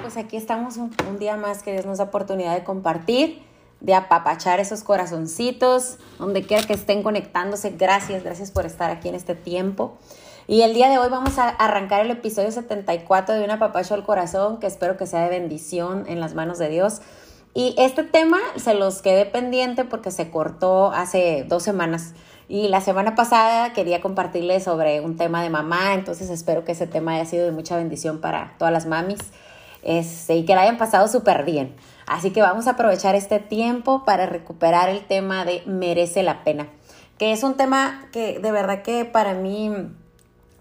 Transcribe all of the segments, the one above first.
pues aquí estamos un, día más que Dios nos da oportunidad de compartir, de apapachar esos corazoncitos, donde quiera que estén conectándose. Gracias, gracias por estar aquí en este tiempo. Y el día de hoy vamos a arrancar el episodio 74 de Un apapacho al corazón, que espero que sea de bendición en las manos de Dios. Y este tema se los quedé pendiente porque se cortó hace dos semanas. Y la semana pasada quería compartirles sobre un tema de mamá, entonces espero que ese tema haya sido de mucha bendición para todas las mamis este, y que la hayan pasado súper bien. Así que vamos a aprovechar este tiempo para recuperar el tema de merece la pena, que es un tema que de verdad que para mí,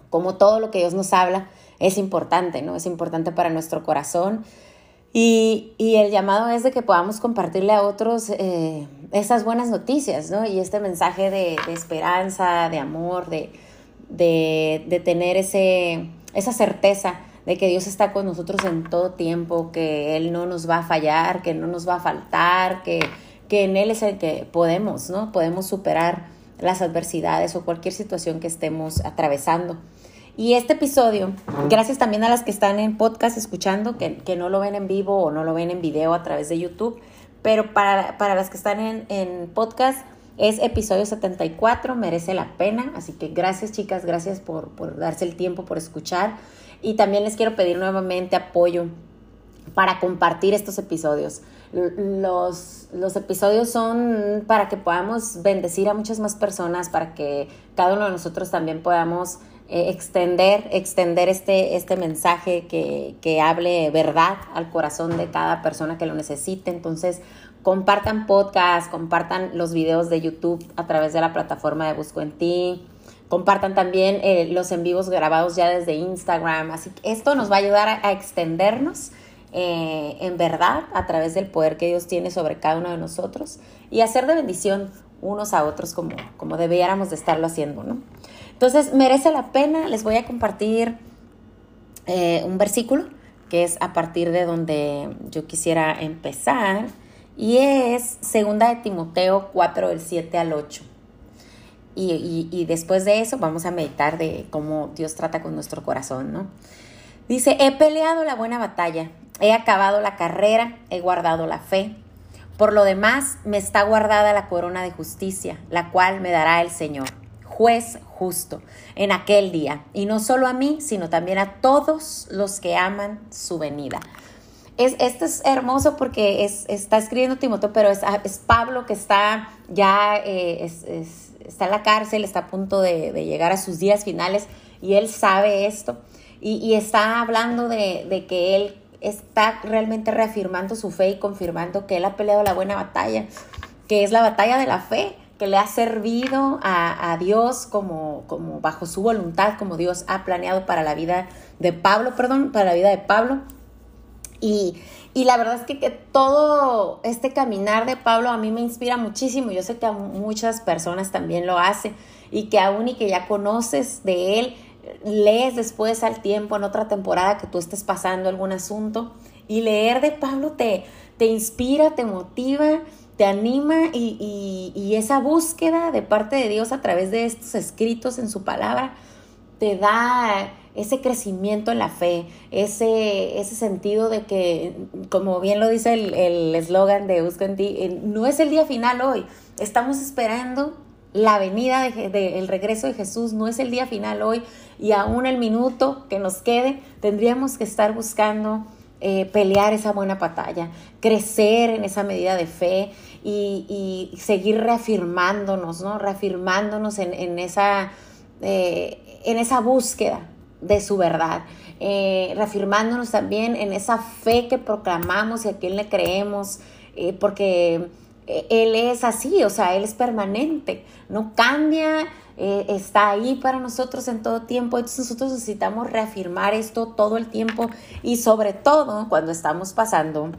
como todo lo que Dios nos habla, es importante, ¿no? Es importante para nuestro corazón. Y, el llamado es de que podamos compartirle a otros eh, esas buenas noticias, ¿no? Y este mensaje de, esperanza, de amor, de, de, tener ese, esa certeza de que Dios está con nosotros en todo tiempo, que Él no nos va a fallar, que no nos va a faltar, que, que en Él es el que podemos, ¿no? Podemos superar las adversidades o cualquier situación que estemos atravesando. Y este episodio, gracias también a las que están en podcast escuchando, que, no lo ven en vivo o no lo ven en video a través de YouTube, pero para, las que están en, podcast es episodio 74, merece la pena. Así que gracias chicas, gracias por, por darse el tiempo, por escuchar. Y también les quiero pedir nuevamente apoyo para compartir estos episodios. Los, los, episodios son para que podamos bendecir a muchas más personas, para que cada uno de nosotros también podamos eh, extender, extender este, este mensaje que, que hable verdad al corazón de cada persona que lo necesite. Entonces, compartan podcast, compartan los videos de YouTube a través de la plataforma de Busco en Ti. Compartan también eh, los en vivos grabados ya desde Instagram. Así que esto nos va a ayudar a, extendernos eh, en verdad a través del poder que Dios tiene sobre cada uno de nosotros y hacer de bendición unos a otros como, como debiéramos de estarlo haciendo, ¿no? Entonces, merece la pena. Les voy a compartir eh, un versículo que es a partir de donde yo quisiera empezar. Y es segunda de Timoteo 4, del 7 al 8. Y, después de eso vamos a meditar de cómo Dios trata con nuestro corazón, ¿no? Dice, he peleado la buena batalla, he acabado la carrera, he guardado la fe. Por lo demás, me está guardada la corona de justicia, la cual me dará el Señor juez justo en aquel día, y no solo a mí, sino también a todos los que aman su venida. Es, esto es hermoso porque es, está escribiendo Timoteo, pero es, es Pablo que está ya, eh, está en la cárcel, está a punto de, llegar a sus días finales y él sabe esto y, y está hablando de, que él está realmente reafirmando su fe y confirmando que él ha peleado la buena batalla, que es la batalla de la fe que le ha servido a, Dios como, como bajo su voluntad, como Dios ha planeado para la vida de Pablo, perdón, para la vida de Pablo. Y, la verdad es que, que, todo este caminar de Pablo a mí me inspira muchísimo. Yo sé que a muchas personas también lo hace y que aún y que ya conoces de él, lees después al tiempo en otra temporada que tú estés pasando algún asunto y leer de Pablo te, te inspira, te motiva te anima y, esa búsqueda de parte de Dios a través de estos escritos en su palabra te da ese crecimiento en la fe, ese, ese sentido de que, como bien lo dice el eslogan de Busco en ti, no es el día final hoy, estamos esperando la venida del de, regreso de Jesús, no es el día final hoy y aún el minuto que nos quede, tendríamos que estar buscando eh, pelear esa buena batalla, crecer en esa medida de fe y, seguir reafirmándonos, ¿no? Reafirmándonos en, esa, eh, en esa búsqueda de su verdad. Eh, reafirmándonos también en esa fe que proclamamos y a quien le creemos, porque Él es así, o sea, Él es permanente, no cambia, eh, está ahí para nosotros en todo tiempo. Entonces nosotros necesitamos reafirmar esto todo el tiempo y sobre todo cuando estamos pasando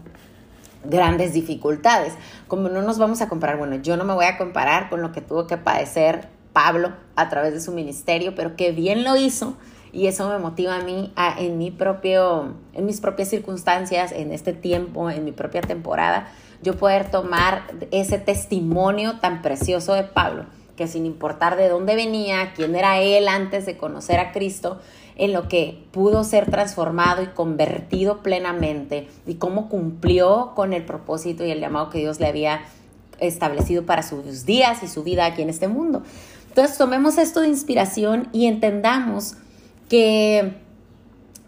grandes dificultades. Como no nos vamos a comparar, bueno, yo no me voy a comparar con lo que tuvo que padecer Pablo a través de su ministerio, pero que bien lo hizo y eso me motiva a mí en mi propio en mis propias circunstancias, en este tiempo, en mi propia temporada, yo poder tomar ese testimonio tan precioso de Pablo que sin importar de dónde venía, quién era él antes de conocer a Cristo, en lo que pudo ser transformado y convertido plenamente y cómo cumplió con el propósito y el llamado que Dios le había establecido para sus días y su vida aquí en este mundo. Entonces tomemos esto de inspiración y entendamos que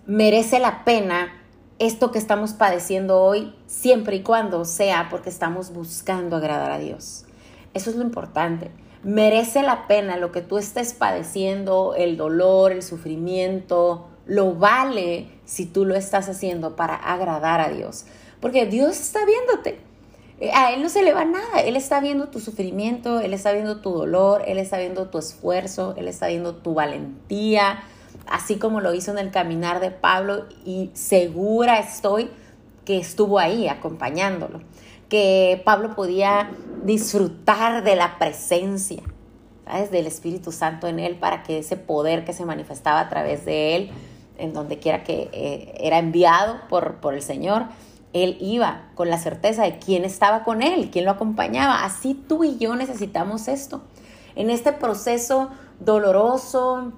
merece la pena esto que estamos padeciendo hoy, siempre y cuando sea porque estamos buscando agradar a Dios. Eso es lo importante. Merece la pena lo que tú estés padeciendo, el dolor, el sufrimiento, lo vale si tú lo estás haciendo para agradar a Dios. Porque Dios está viéndote. Eh, a Él no se le va nada. Él está viendo tu sufrimiento, Él está viendo tu dolor, Él está viendo tu esfuerzo, Él está viendo tu valentía, así como lo hizo en el caminar de Pablo y segura estoy que estuvo ahí acompañándolo, que Pablo podía disfrutar de la presencia, ¿sabes? Del Espíritu Santo en él para que ese poder que se manifestaba a través de él, en donde quiera que eh, era enviado por, por el Señor, él iba con la certeza de quién estaba con él, quién lo acompañaba. Así tú y yo necesitamos esto. En este proceso doloroso,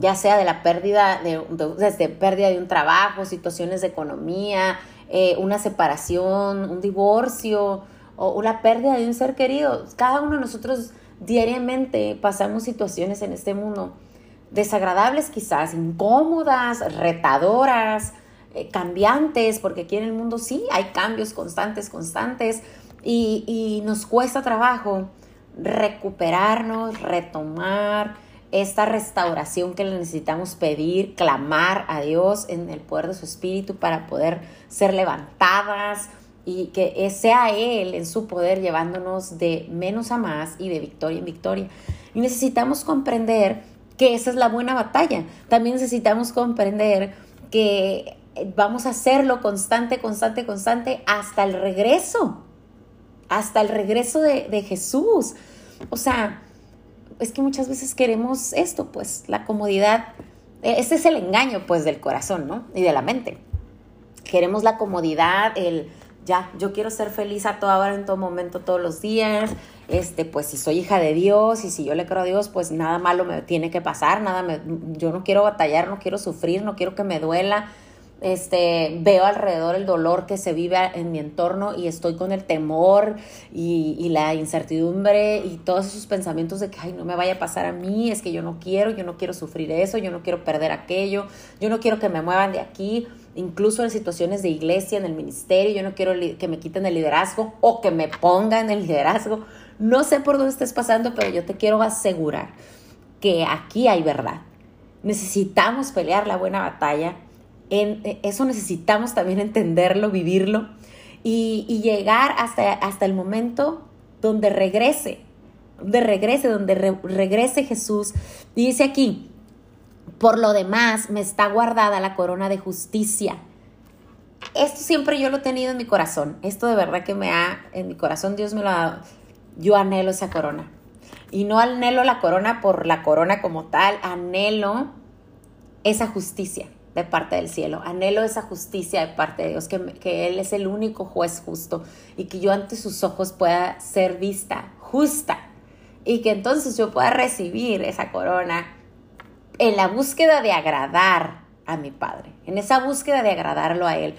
ya sea de la pérdida de, desde pérdida de un trabajo, situaciones de economía, eh, una separación, un divorcio o la pérdida de un ser querido. Cada uno de nosotros diariamente pasamos situaciones en este mundo desagradables quizás, incómodas, retadoras, eh, cambiantes, porque aquí en el mundo sí hay cambios constantes, constantes, y, y nos cuesta trabajo recuperarnos, retomar, esta restauración que necesitamos pedir, clamar a Dios en el poder de su Espíritu para poder ser levantadas y que sea Él en su poder llevándonos de menos a más y de victoria en victoria. Y necesitamos comprender que esa es la buena batalla. También necesitamos comprender que vamos a hacerlo constante, constante, constante hasta el regreso, hasta el regreso de, de Jesús. O sea, es que muchas veces queremos esto, pues la comodidad, e, ese es el engaño pues del corazón, ¿no? Y de la mente. Queremos la comodidad, el ya, yo quiero ser feliz a toda hora, en todo momento, todos los días. Este, pues si soy hija de Dios y si yo le creo a Dios, pues nada malo me tiene que pasar, nada me, yo no quiero batallar, no quiero sufrir, no quiero que me duela, este, veo alrededor el dolor que se vive en mi entorno y estoy con el temor y, la incertidumbre y todos esos pensamientos de que, ay, no me vaya a pasar a mí, es que yo no quiero, yo no quiero sufrir eso, yo no quiero perder aquello, yo no quiero que me muevan de aquí, incluso en situaciones de iglesia, en el ministerio, yo no quiero que me quiten el liderazgo o que me pongan el liderazgo. No sé por dónde estés pasando, pero yo te quiero asegurar que aquí hay verdad. Necesitamos pelear la buena batalla en eh, eso necesitamos también entenderlo, vivirlo y, llegar hasta, hasta el momento donde regrese, donde regrese, donde regrese Jesús. dice aquí, por lo demás me está guardada la corona de justicia. Esto siempre yo lo he tenido en mi corazón. Esto de verdad que me ha, en mi corazón Dios me lo ha dado. Yo anhelo esa corona. Y no anhelo la corona por la corona como tal, anhelo esa justicia de parte del cielo. Anhelo esa justicia de parte de Dios, que, que, Él es el único juez justo y que yo ante sus ojos pueda ser vista justa y que entonces yo pueda recibir esa corona en la búsqueda de agradar a mi Padre, en esa búsqueda de agradarlo a Él,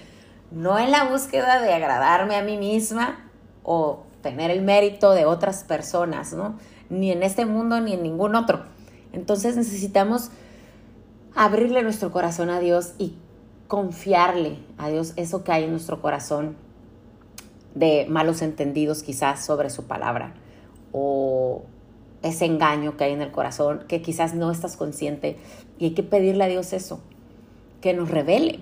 no en la búsqueda de agradarme a mí misma o tener el mérito de otras personas, ¿no? Ni en este mundo ni en ningún otro. Entonces necesitamos abrirle nuestro corazón a Dios y confiarle a Dios eso que hay en nuestro corazón de malos entendidos quizás sobre su palabra o ese engaño que hay en el corazón que quizás no estás consciente y hay que pedirle a Dios eso, que nos revele,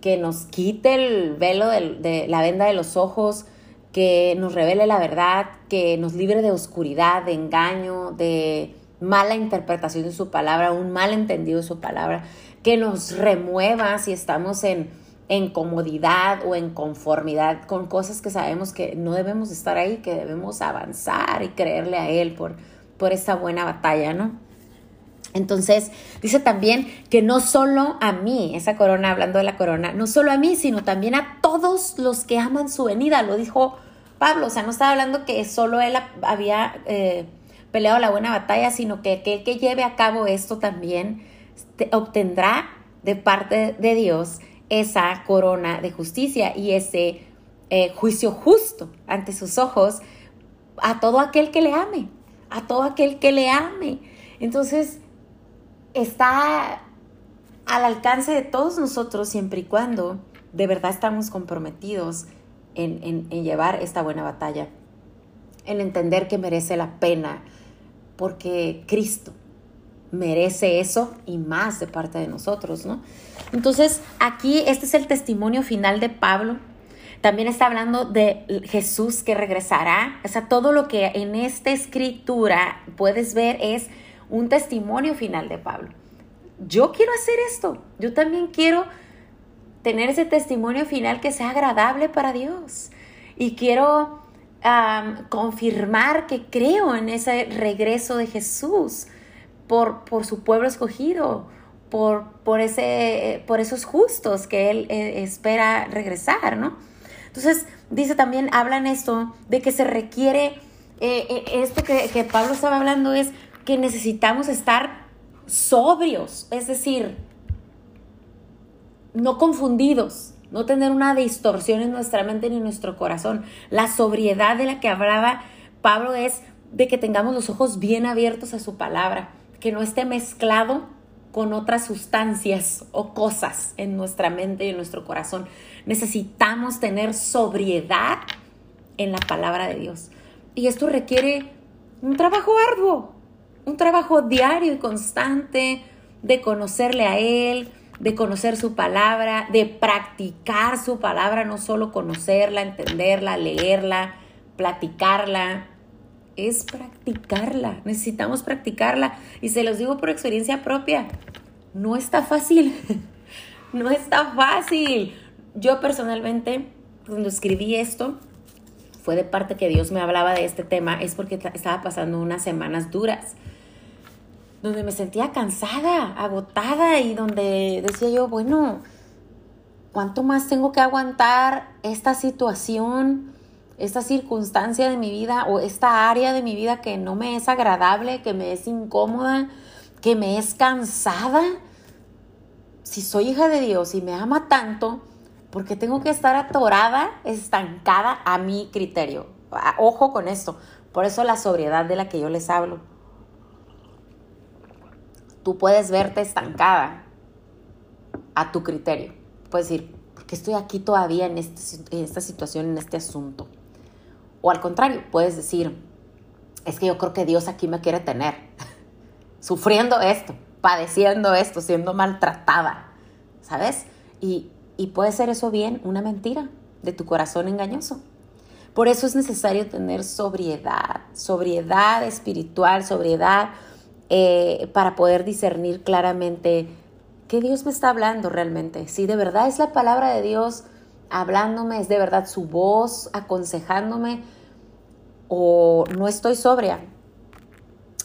que nos quite el velo de, la venda de los ojos, que nos revele la verdad, que nos libre de oscuridad, de engaño, de mala interpretación de su palabra, un mal entendido de su palabra, que nos remueva si estamos en, en comodidad o en conformidad con cosas que sabemos que no debemos estar ahí, que debemos avanzar y creerle a Él por, por esta buena batalla, ¿no? Entonces, dice también que no solo a mí, esa corona, hablando de la corona, no solo a mí, sino también a todos los que aman su venida, lo dijo Pablo, o sea, no estaba hablando que solo él había... Eh, peleado la buena batalla, sino que aquel que lleve a cabo esto también obtendrá de parte de Dios esa corona de justicia y ese eh, juicio justo ante sus ojos a todo aquel que le ame, a todo aquel que le ame. Entonces, está al alcance de todos nosotros siempre y cuando de verdad estamos comprometidos en, en llevar esta buena batalla, en entender que merece la pena, porque Cristo merece eso y más de parte de nosotros, ¿no? Entonces, aquí este es el testimonio final de Pablo. También está hablando de Jesús que regresará. O sea, todo lo que en esta escritura puedes ver es un testimonio final de Pablo. Yo quiero hacer esto. Yo también quiero tener ese testimonio final que sea agradable para Dios. Y quiero confirmar que creo en ese regreso de Jesús por, por su pueblo escogido, por, por, ese, por esos justos que Él eh, espera regresar, ¿no? Entonces, dice también, hablan esto de que se requiere, eh, eh, esto que, que Pablo estaba hablando es que necesitamos estar sobrios, es decir, no confundidos, no tener una distorsión en nuestra mente ni en nuestro corazón. La sobriedad de la que hablaba Pablo es de que tengamos los ojos bien abiertos a su palabra, que no esté mezclado con otras sustancias o cosas en nuestra mente y en nuestro corazón. Necesitamos tener sobriedad en la palabra de Dios. Y esto requiere un trabajo arduo, un trabajo diario y constante de conocerle a Él, de conocer su palabra, de practicar su palabra, no solo conocerla, entenderla, leerla, platicarla, es practicarla. Necesitamos practicarla. Y se los digo por experiencia propia. No está fácil. no está fácil. Yo personalmente, cuando escribí esto, fue de parte que Dios me hablaba de este tema, es porque estaba pasando unas semanas duras, donde me sentía cansada, agotada y donde decía yo, bueno, ¿cuánto más tengo que aguantar esta situación? esta circunstancia de mi vida o esta área de mi vida que no me es agradable, que me es incómoda, que me es cansada. Si soy hija de Dios y me ama tanto, ¿por qué tengo que estar atorada, estancada a mi criterio? Ojo con esto. Por eso la sobriedad de la que yo les hablo. Tú puedes verte estancada a tu criterio. Puedes decir, ¿por qué estoy aquí todavía en, este, en esta situación, en este asunto? O al contrario, puedes decir, es que yo creo que Dios aquí me quiere tener, sufriendo esto, padeciendo esto, siendo maltratada, ¿sabes? Y, y puede ser eso bien una mentira de tu corazón engañoso. Por eso es necesario tener sobriedad, sobriedad espiritual, sobriedad eh, para poder discernir claramente qué Dios me está hablando realmente. Si de verdad es la palabra de Dios hablándome, es de verdad su voz aconsejándome, o no estoy sobria.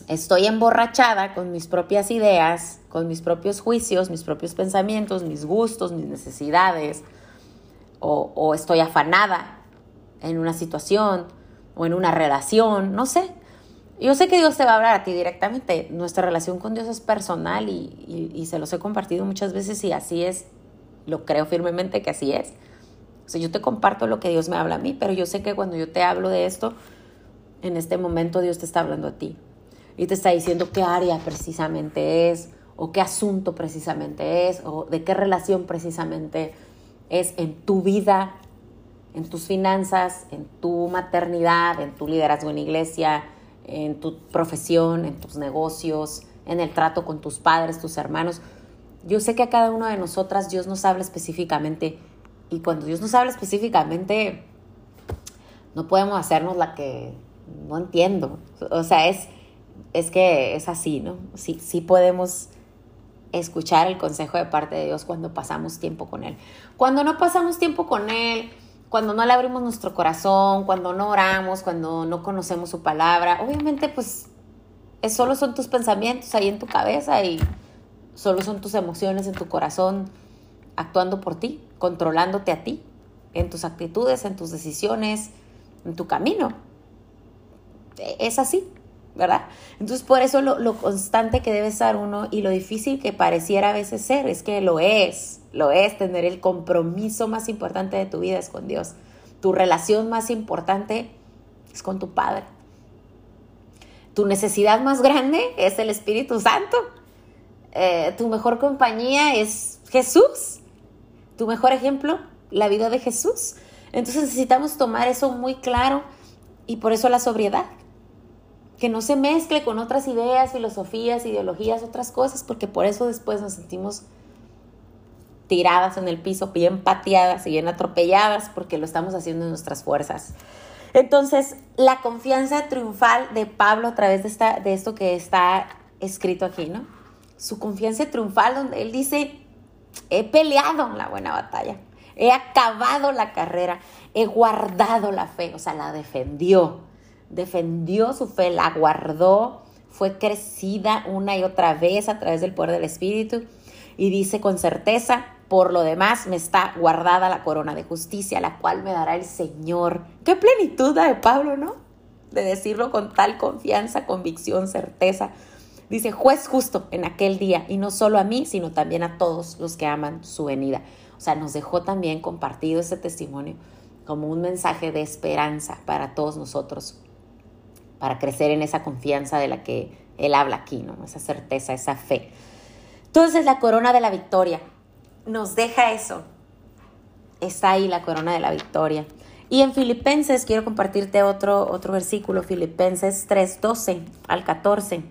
Estoy emborrachada con mis propias ideas, con mis propios juicios, mis propios pensamientos, mis gustos, mis necesidades, o, estoy afanada en una situación o en una relación, no sé. Yo sé que Dios te va a hablar a ti directamente. Nuestra relación con Dios es personal y, y, se los he compartido muchas veces y así es. Lo creo firmemente que así es. O sea, yo te comparto lo que Dios me habla a mí, pero yo sé que cuando yo te hablo de esto, en este momento Dios te está hablando a ti y te está diciendo qué área precisamente es o qué asunto precisamente es o de qué relación precisamente es en tu vida, en tus finanzas, en tu maternidad, en tu liderazgo en iglesia, en tu profesión, en tus negocios, en el trato con tus padres, tus hermanos. Yo sé que a cada una de nosotras Dios nos habla específicamente y cuando Dios nos habla específicamente no podemos hacernos la que no entiendo. O sea, es, es que es así, ¿no? Sí, sí podemos escuchar el consejo de parte de Dios cuando pasamos tiempo con Él. Cuando no pasamos tiempo con Él, cuando no le abrimos nuestro corazón, cuando no oramos, cuando no conocemos su palabra, obviamente pues es, solo son tus pensamientos ahí en tu cabeza y solo son tus emociones en tu corazón actuando por ti, controlándote a ti, en tus actitudes, en tus decisiones, en tu camino es así. ¿Verdad? Entonces, por eso lo, lo, constante que debe estar uno y lo difícil que pareciera a veces ser, es que lo es, lo es tener el compromiso más importante de tu vida es con Dios. Tu relación más importante es con tu Padre. Tu necesidad más grande es el Espíritu Santo. Eh, tu mejor compañía es Jesús. Tu mejor ejemplo, la vida de Jesús. Entonces necesitamos tomar eso muy claro y por eso la sobriedad. Que no se mezcle con otras ideas, filosofías, ideologías, otras cosas, porque por eso después nos sentimos tiradas en el piso, bien pateadas y bien atropelladas, porque lo estamos haciendo en nuestras fuerzas. Entonces, la confianza triunfal de Pablo a través de, esta, de esto que está escrito aquí, ¿no? Su confianza triunfal donde él dice, he peleado la buena batalla, he acabado la carrera, he guardado la fe, o sea, la defendió, defendió su fe, la guardó, fue crecida una y otra vez a través del poder del Espíritu y dice con certeza, por lo demás, me está guardada la corona de justicia, la cual me dará el Señor. Qué plenitud de Pablo, ¿no? De decirlo con tal confianza, convicción, certeza. Dice, juez justo en aquel día, y no solo a mí, sino también a todos los que aman su venida. O sea, nos dejó también compartido ese testimonio como un mensaje de esperanza para todos nosotros, para crecer en esa confianza de la que él habla aquí, ¿no? Esa certeza, esa fe. Entonces, la corona de la victoria nos deja eso. Está ahí la corona de la victoria. Y en Filipenses, quiero compartirte otro, otro versículo, Filipenses 3, 12 al 14.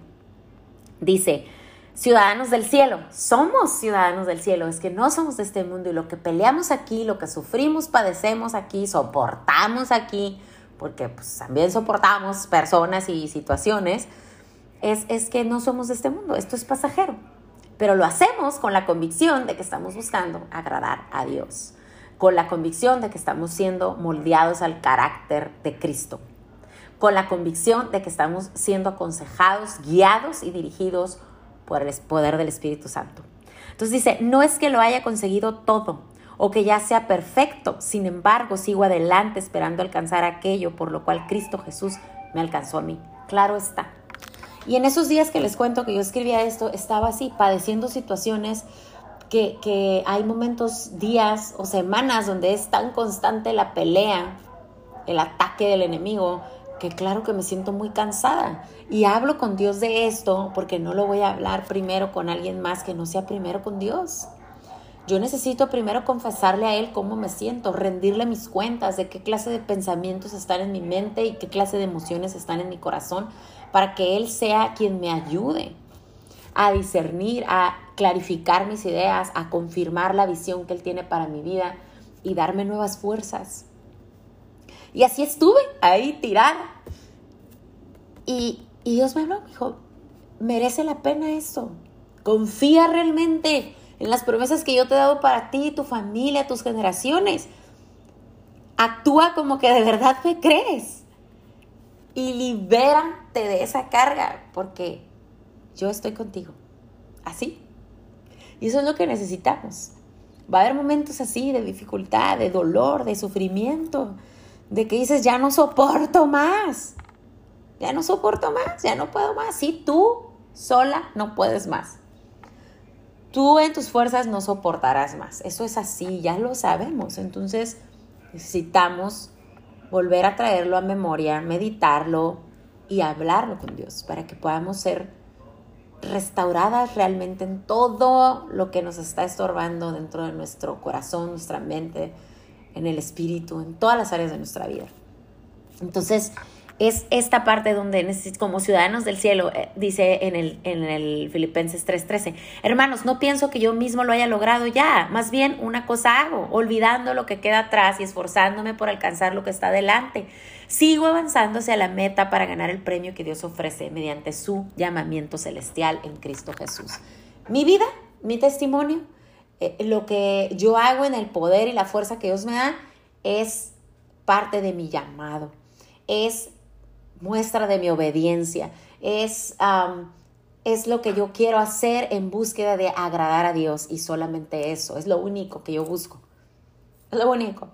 Dice, ciudadanos del cielo, somos ciudadanos del cielo, es que no somos de este mundo y lo que peleamos aquí, lo que sufrimos, padecemos aquí, soportamos aquí, porque pues, también soportamos personas y situaciones, es, es que no somos de este mundo, esto es pasajero pero lo hacemos con la convicción de que estamos buscando agradar a Dios, con la convicción de que estamos siendo moldeados al carácter de Cristo, con la convicción de que estamos siendo aconsejados, guiados y dirigidos por el poder del Espíritu Santo. Entonces dice, no es que lo haya conseguido todo o que ya sea perfecto, sin embargo sigo adelante esperando alcanzar aquello por lo cual Cristo Jesús me alcanzó a mí. Claro está, y en esos días que les cuento que yo escribía esto, estaba así, padeciendo situaciones que, hay momentos, días o semanas donde es tan constante la pelea, el ataque del enemigo, que claro que me siento muy cansada. Y hablo con Dios de esto porque no lo voy a hablar primero con alguien más que no sea primero con Dios. Yo necesito primero confesarle a Él cómo me siento, rendirle mis cuentas de qué clase de pensamientos están en mi mente y qué clase de emociones están en mi corazón para que Él sea quien me ayude a discernir, a clarificar mis ideas, a confirmar la visión que Él tiene para mi vida y darme nuevas fuerzas. Y así estuve ahí tirada. Y, Dios me habló, me dijo, merece la pena eso. Confía realmente en las promesas que yo te he dado para ti, tu familia, tus generaciones. Actúa como que de verdad me crees y libérate de esa carga, porque yo estoy contigo. Así. Y eso es lo que necesitamos. Va a haber momentos así de dificultad, de dolor, de sufrimiento, de que dices, ya no soporto más. Ya no soporto más, ya no puedo más. Si tú sola no puedes más. Tú en tus fuerzas no soportarás más. Eso es así, ya lo sabemos. Entonces necesitamos volver a traerlo a memoria, meditarlo y hablarlo con Dios para que podamos ser restauradas realmente en todo lo que nos está estorbando dentro de nuestro corazón, nuestra mente, en el espíritu, en todas las áreas de nuestra vida. Entonces, es esta parte donde como ciudadanos del cielo, eh, dice en el, en el Filipenses 3:13, hermanos, no pienso que yo mismo lo haya logrado ya, más bien una cosa hago, olvidando lo que queda atrás y esforzándome por alcanzar lo que está delante. Sigo avanzando hacia la meta para ganar el premio que Dios ofrece mediante su llamamiento celestial en Cristo Jesús. Mi vida, mi testimonio, eh, lo que yo hago en el poder y la fuerza que Dios me da es parte de mi llamado, es muestra de mi obediencia, es, es lo que yo quiero hacer en búsqueda de agradar a Dios y solamente eso, es lo único que yo busco, es lo único.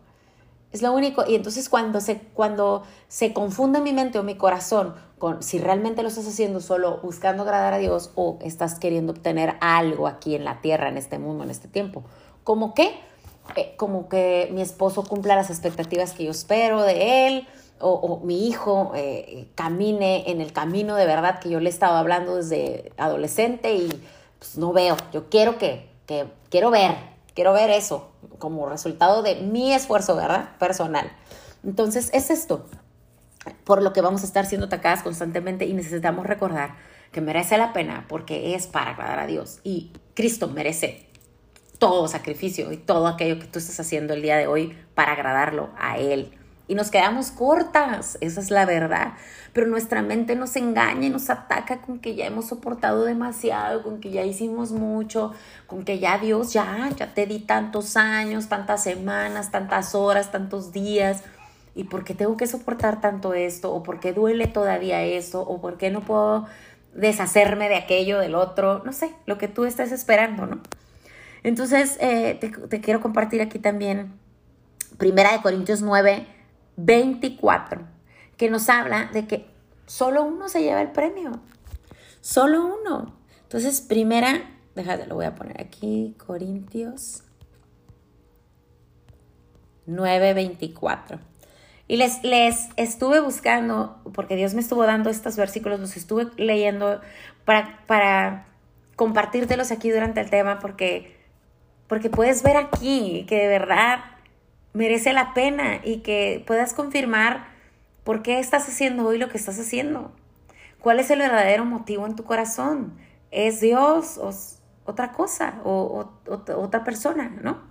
Es lo único. Y entonces cuando se, cuando se confunde mi mente o mi corazón con si realmente lo estás haciendo solo buscando agradar a Dios o estás queriendo obtener algo aquí en la tierra, en este mundo, en este tiempo. ¿Como qué? Eh, como que mi esposo cumpla las expectativas que yo espero de él, o, mi hijo eh, camine en el camino de verdad que yo le he hablando desde adolescente y pues, no veo. Yo quiero que, que, quiero ver, quiero ver eso como resultado de mi esfuerzo, ¿verdad? Personal. Entonces, es esto por lo que vamos a estar siendo atacadas constantemente y necesitamos recordar que merece la pena porque es para agradar a Dios y Cristo merece todo sacrificio y todo aquello que tú estás haciendo el día de hoy para agradarlo a Él. Y nos quedamos cortas, esa es la verdad. Pero nuestra mente nos engaña y nos ataca con que ya hemos soportado demasiado, con que ya hicimos mucho, con que ya Dios, ya, ya te di tantos años, tantas semanas, tantas horas, tantos días. ¿Y por qué tengo que soportar tanto esto? ¿O por qué duele todavía esto? ¿O por qué no puedo deshacerme de aquello, del otro? No sé, lo que tú estés esperando, ¿no? Entonces, eh, te, te, quiero compartir aquí también Primera de Corintios 9, 24, que nos habla de que solo uno se lleva el premio. Solo uno. Entonces, primera, déjate, lo voy a poner aquí, Corintios 9, 24. Y les, les estuve buscando, porque Dios me estuvo dando estos versículos, los estuve leyendo para, para compartírtelos aquí durante el tema, porque porque puedes ver aquí que de verdad merece la pena y que puedas confirmar por qué estás haciendo hoy lo que estás haciendo. ¿Cuál es el verdadero motivo en tu corazón? ¿Es Dios o otra cosa o, otra persona, no?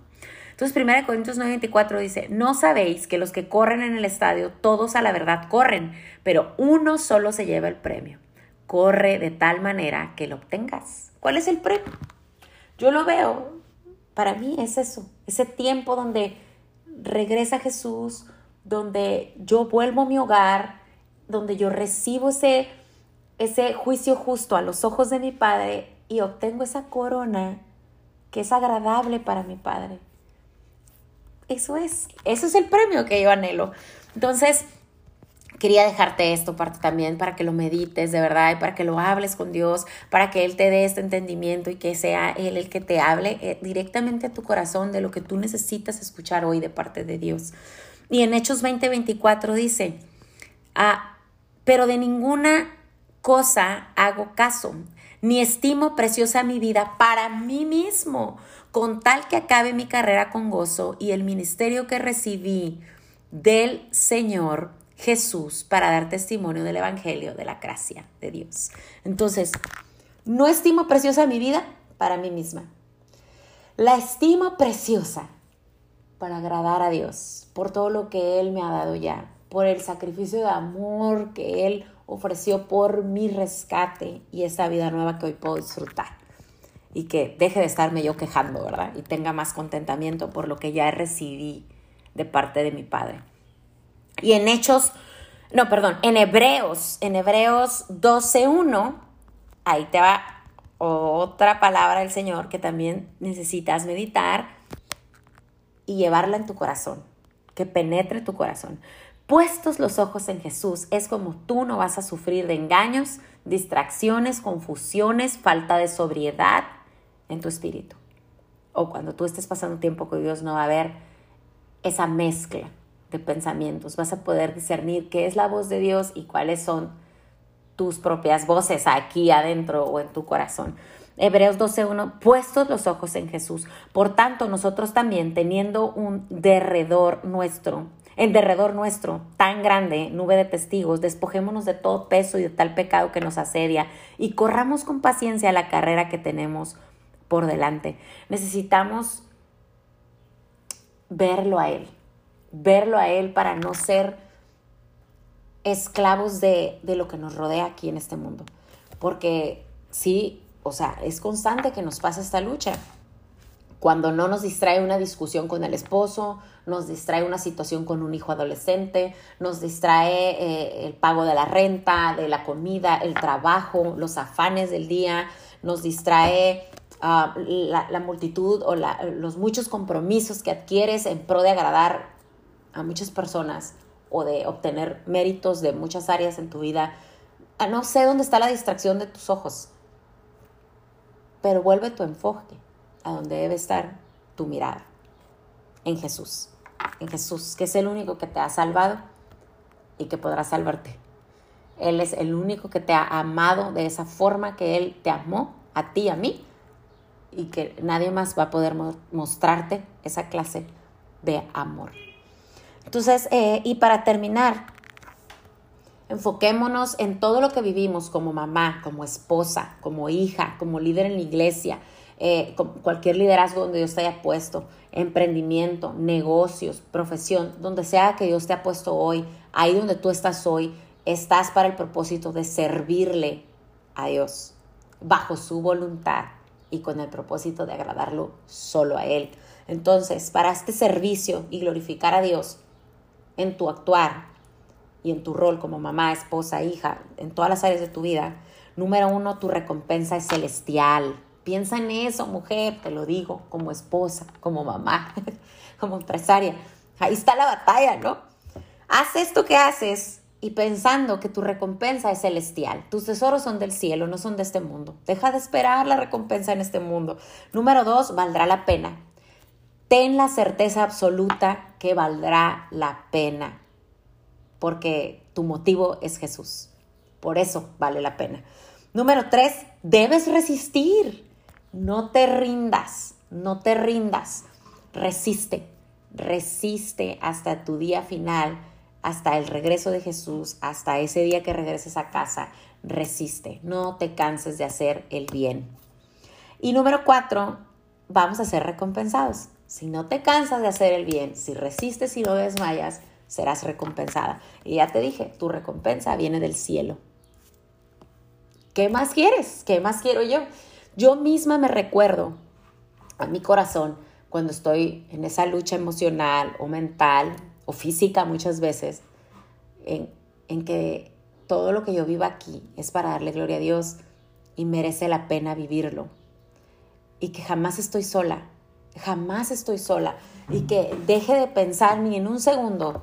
Entonces, 1 Corintios 9:24 dice, no sabéis que los que corren en el estadio, todos a la verdad corren, pero uno solo se lleva el premio. Corre de tal manera que lo obtengas. ¿Cuál es el premio? Yo lo veo para mí es eso, ese tiempo donde regresa Jesús, donde yo vuelvo a mi hogar, donde yo recibo ese, ese juicio justo a los ojos de mi Padre y obtengo esa corona que es agradable para mi Padre. Eso es, eso es el premio que yo anhelo. Entonces, quería dejarte esto parte también para que lo medites de verdad y para que lo hables con Dios, para que Él te dé este entendimiento y que sea Él el que te hable eh, directamente a tu corazón de lo que tú necesitas escuchar hoy de parte de Dios. Y en Hechos 20:24 dice, ah, pero de ninguna cosa hago caso, ni estimo preciosa mi vida para mí mismo, con tal que acabe mi carrera con gozo y el ministerio que recibí del Señor Jesús para dar testimonio del Evangelio, de la gracia de Dios. Entonces, no estimo preciosa mi vida para mí misma. La estimo preciosa para agradar a Dios, por todo lo que Él me ha dado ya, por el sacrificio de amor que Él ofreció por mi rescate y esta vida nueva que hoy puedo disfrutar. Y que deje de estarme yo quejando, ¿verdad? Y tenga más contentamiento por lo que ya recibí de parte de mi Padre. Y en Hechos, no, perdón, en Hebreos, en Hebreos 12.1, ahí te va otra palabra del Señor que también necesitas meditar y llevarla en tu corazón, que penetre tu corazón. Puestos los ojos en Jesús, es como tú no vas a sufrir de engaños, distracciones, confusiones, falta de sobriedad en tu espíritu. O cuando tú estés pasando tiempo con Dios no va a haber esa mezcla pensamientos. Vas a poder discernir qué es la voz de Dios y cuáles son tus propias voces aquí adentro o en tu corazón. Hebreos 12.1, puestos los ojos en Jesús. Por tanto, nosotros también, teniendo un derredor nuestro, el derredor nuestro, tan grande, nube de testigos, despojémonos de todo peso y de tal pecado que nos asedia y corramos con paciencia la carrera que tenemos por delante. Necesitamos verlo a Él, verlo a Él para no ser esclavos de, lo que nos rodea aquí en este mundo. Porque sí, o sea, es constante que nos pasa esta lucha. Cuando no nos distrae una discusión con el esposo, nos distrae una situación con un hijo adolescente, nos distrae eh, el pago de la renta, de la comida, el trabajo, los afanes del día, nos distrae ah, la, multitud o los muchos compromisos que adquieres en pro de agradar a muchas personas o de obtener méritos de muchas áreas en tu vida, ah, no sé dónde está la distracción de tus ojos, pero vuelve tu enfoque a donde debe estar tu mirada, en Jesús, en Jesús, que es el único que te ha salvado y que podrá salvarte. Él es el único que te ha amado de esa forma que Él te amó, a ti, a mí, y que nadie más va a poder mostrarte esa clase de amor. Entonces, eh, y para terminar, enfoquémonos en todo lo que vivimos como mamá, como esposa, como hija, como líder en la iglesia, eh, cualquier liderazgo donde Dios te haya puesto, emprendimiento, negocios, profesión, donde sea que Dios te ha puesto hoy, ahí donde tú estás hoy, estás para el propósito de servirle a Dios bajo su voluntad y con el propósito de agradarlo solo a Él. Entonces, para este servicio y glorificar a Dios en tu actuar y en tu rol como mamá, esposa, hija, en todas las áreas de tu vida, número uno, tu recompensa es celestial. Piensa en eso, mujer, te lo digo, como esposa, como mamá, como empresaria. Ahí está la batalla, ¿no? Haz esto que haces y pensando que tu recompensa es celestial. Tus tesoros son del cielo, no son de este mundo. Deja de esperar la recompensa en este mundo. Número dos, valdrá la pena. Ten la certeza absoluta que valdrá la pena, porque tu motivo es Jesús. Por eso vale la pena. Número tres, debes resistir. No te rindas, no te rindas. Resiste, resiste hasta tu día final hasta el regreso de Jesús, hasta ese día que regreses a casa, resiste, no te canses de hacer el bien. Y número cuatro, vamos a ser recompensados. Si no te cansas de hacer el bien, si resistes y no desmayas, serás recompensada. Y ya te dije, tu recompensa viene del cielo. ¿Qué más quieres? ¿Qué más quiero yo? Yo misma me recuerdo a mi corazón cuando estoy en esa lucha emocional o mental o física muchas veces, en, en que todo lo que yo vivo aquí es para darle gloria a Dios y merece la pena vivirlo. Y que jamás estoy sola, jamás estoy sola. Y que deje de pensar ni en un segundo.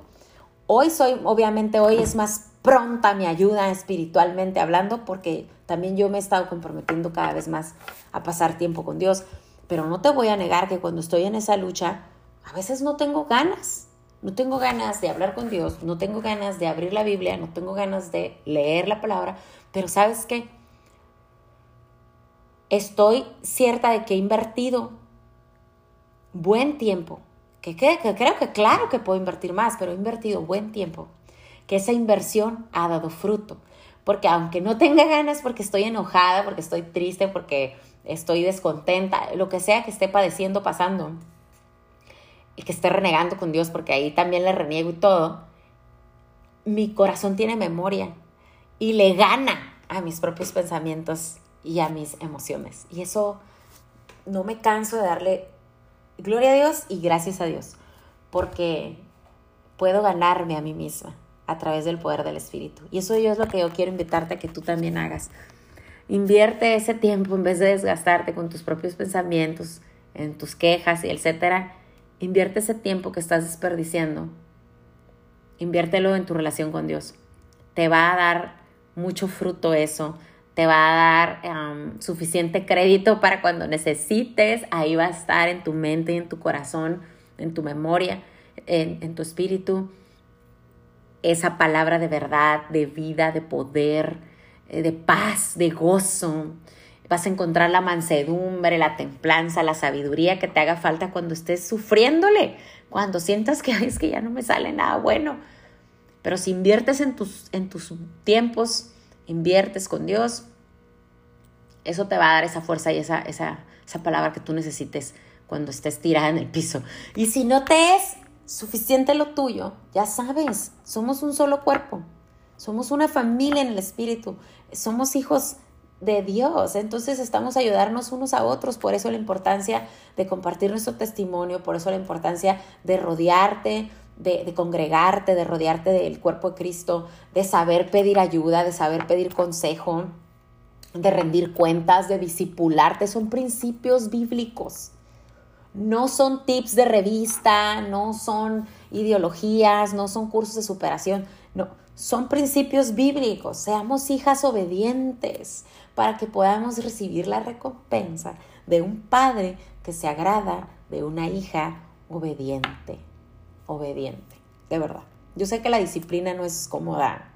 Hoy soy, obviamente hoy es más pronta mi ayuda espiritualmente hablando porque también yo me he estado comprometiendo cada vez más a pasar tiempo con Dios. Pero no te voy a negar que cuando estoy en esa lucha, a veces no tengo ganas no tengo ganas de hablar con Dios, no tengo ganas de abrir la Biblia, no tengo ganas de leer la palabra, pero ¿sabes qué? Estoy cierta de que he invertido buen tiempo, que, creo que claro que puedo invertir más, pero he invertido buen tiempo, que esa inversión ha dado fruto. Porque aunque no tenga ganas, porque estoy enojada, porque estoy triste, porque estoy descontenta, lo que sea que esté padeciendo, pasando, y que esté renegando con Dios, porque ahí también le reniego y todo, mi corazón tiene memoria y le gana a mis propios pensamientos y a mis emociones. Y eso no me canso de darle gloria a Dios y gracias a Dios, porque puedo ganarme a mí misma a través del poder del Espíritu. Y eso es lo que yo quiero invitarte a que tú también hagas. Invierte ese tiempo en vez de desgastarte con tus propios pensamientos, en tus quejas y etcétera Invierte ese tiempo que estás desperdiciando. Inviértelo en tu relación con Dios. Te va a dar mucho fruto eso. Te va a dar suficiente crédito para cuando necesites. Ahí va a estar en tu mente, en tu corazón, en tu memoria, en, en tu espíritu. Esa palabra de verdad, de vida, de poder, eh, de paz, de gozo vas a encontrar la mansedumbre, la templanza, la sabiduría que te haga falta cuando estés sufriéndole, cuando sientas que es que ya no me sale nada bueno. Pero si inviertes en tus, en tus tiempos, inviertes con Dios, eso te va a dar esa fuerza y esa, esa, esa palabra que tú necesites cuando estés tirada en el piso. Y si no te es suficiente lo tuyo, ya sabes, somos un solo cuerpo, somos una familia en el espíritu, somos hijos de Dios. Entonces estamos a ayudarnos unos a otros. Por eso la importancia de compartir nuestro testimonio, por eso la importancia de rodearte, de, congregarte, de rodearte del cuerpo de Cristo, de saber pedir ayuda, de saber pedir consejo, de rendir cuentas, de discipularte. Son principios bíblicos. No son tips de revista, no son ideologías, no son cursos de superación. No, son principios bíblicos. Seamos hijas obedientes para que podamos recibir la recompensa de un padre que se agrada de una hija obediente. Obediente, de verdad. Yo sé que la disciplina no es cómoda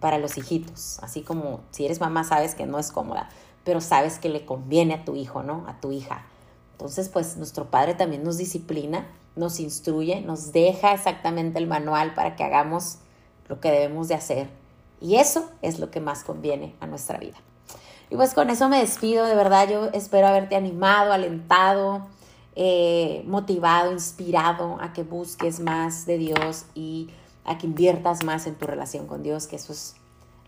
para los hijitos, así como si eres mamá sabes que no es cómoda, pero sabes que le conviene a tu hijo, ¿no? A tu hija. Entonces, pues nuestro padre también nos disciplina, nos instruye, nos deja exactamente el manual para que hagamos lo que debemos de hacer. Y eso es lo que más conviene a nuestra vida. Y pues con eso me despido, de verdad yo espero haberte animado, alentado, eh, motivado, inspirado a que busques más de Dios y a que inviertas más en tu relación con Dios, que eso es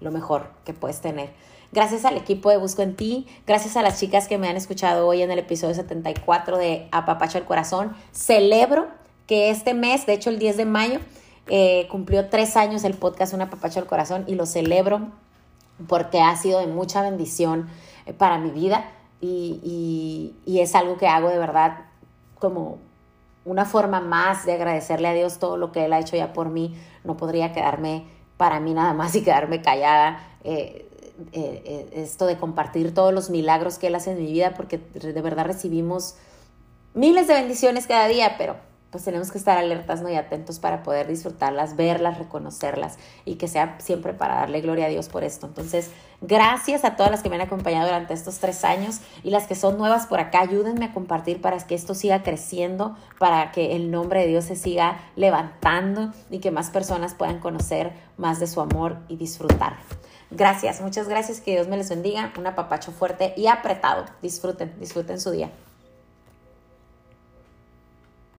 lo mejor que puedes tener. Gracias al equipo de Busco en Ti, gracias a las chicas que me han escuchado hoy en el episodio 74 de Apapacho el Corazón. Celebro que este mes, de hecho el 10 de mayo, eh, cumplió tres años el podcast Un Apapacho el Corazón y lo celebro porque ha sido de mucha bendición eh, para mi vida y es algo que hago de verdad como una forma más de agradecerle a Dios todo lo que Él ha hecho ya por mí. No podría quedarme para mí nada más y quedarme callada. Eh, eh, eh, esto de compartir todos los milagros que Él hace en mi vida, porque de verdad recibimos miles de bendiciones cada día, pero pues tenemos que estar alertas ¿no? y atentos para poder disfrutarlas, verlas, reconocerlas y que sea siempre para darle gloria a Dios por esto. Entonces, gracias a todas las que me han acompañado durante estos tres años y las que son nuevas por acá, ayúdenme a compartir para que esto siga creciendo, para que el nombre de Dios se siga levantando y que más personas puedan conocer más de su amor y disfrutar. Gracias, muchas gracias, que Dios me les bendiga, un apapacho fuerte y apretado. Disfruten, disfruten su día.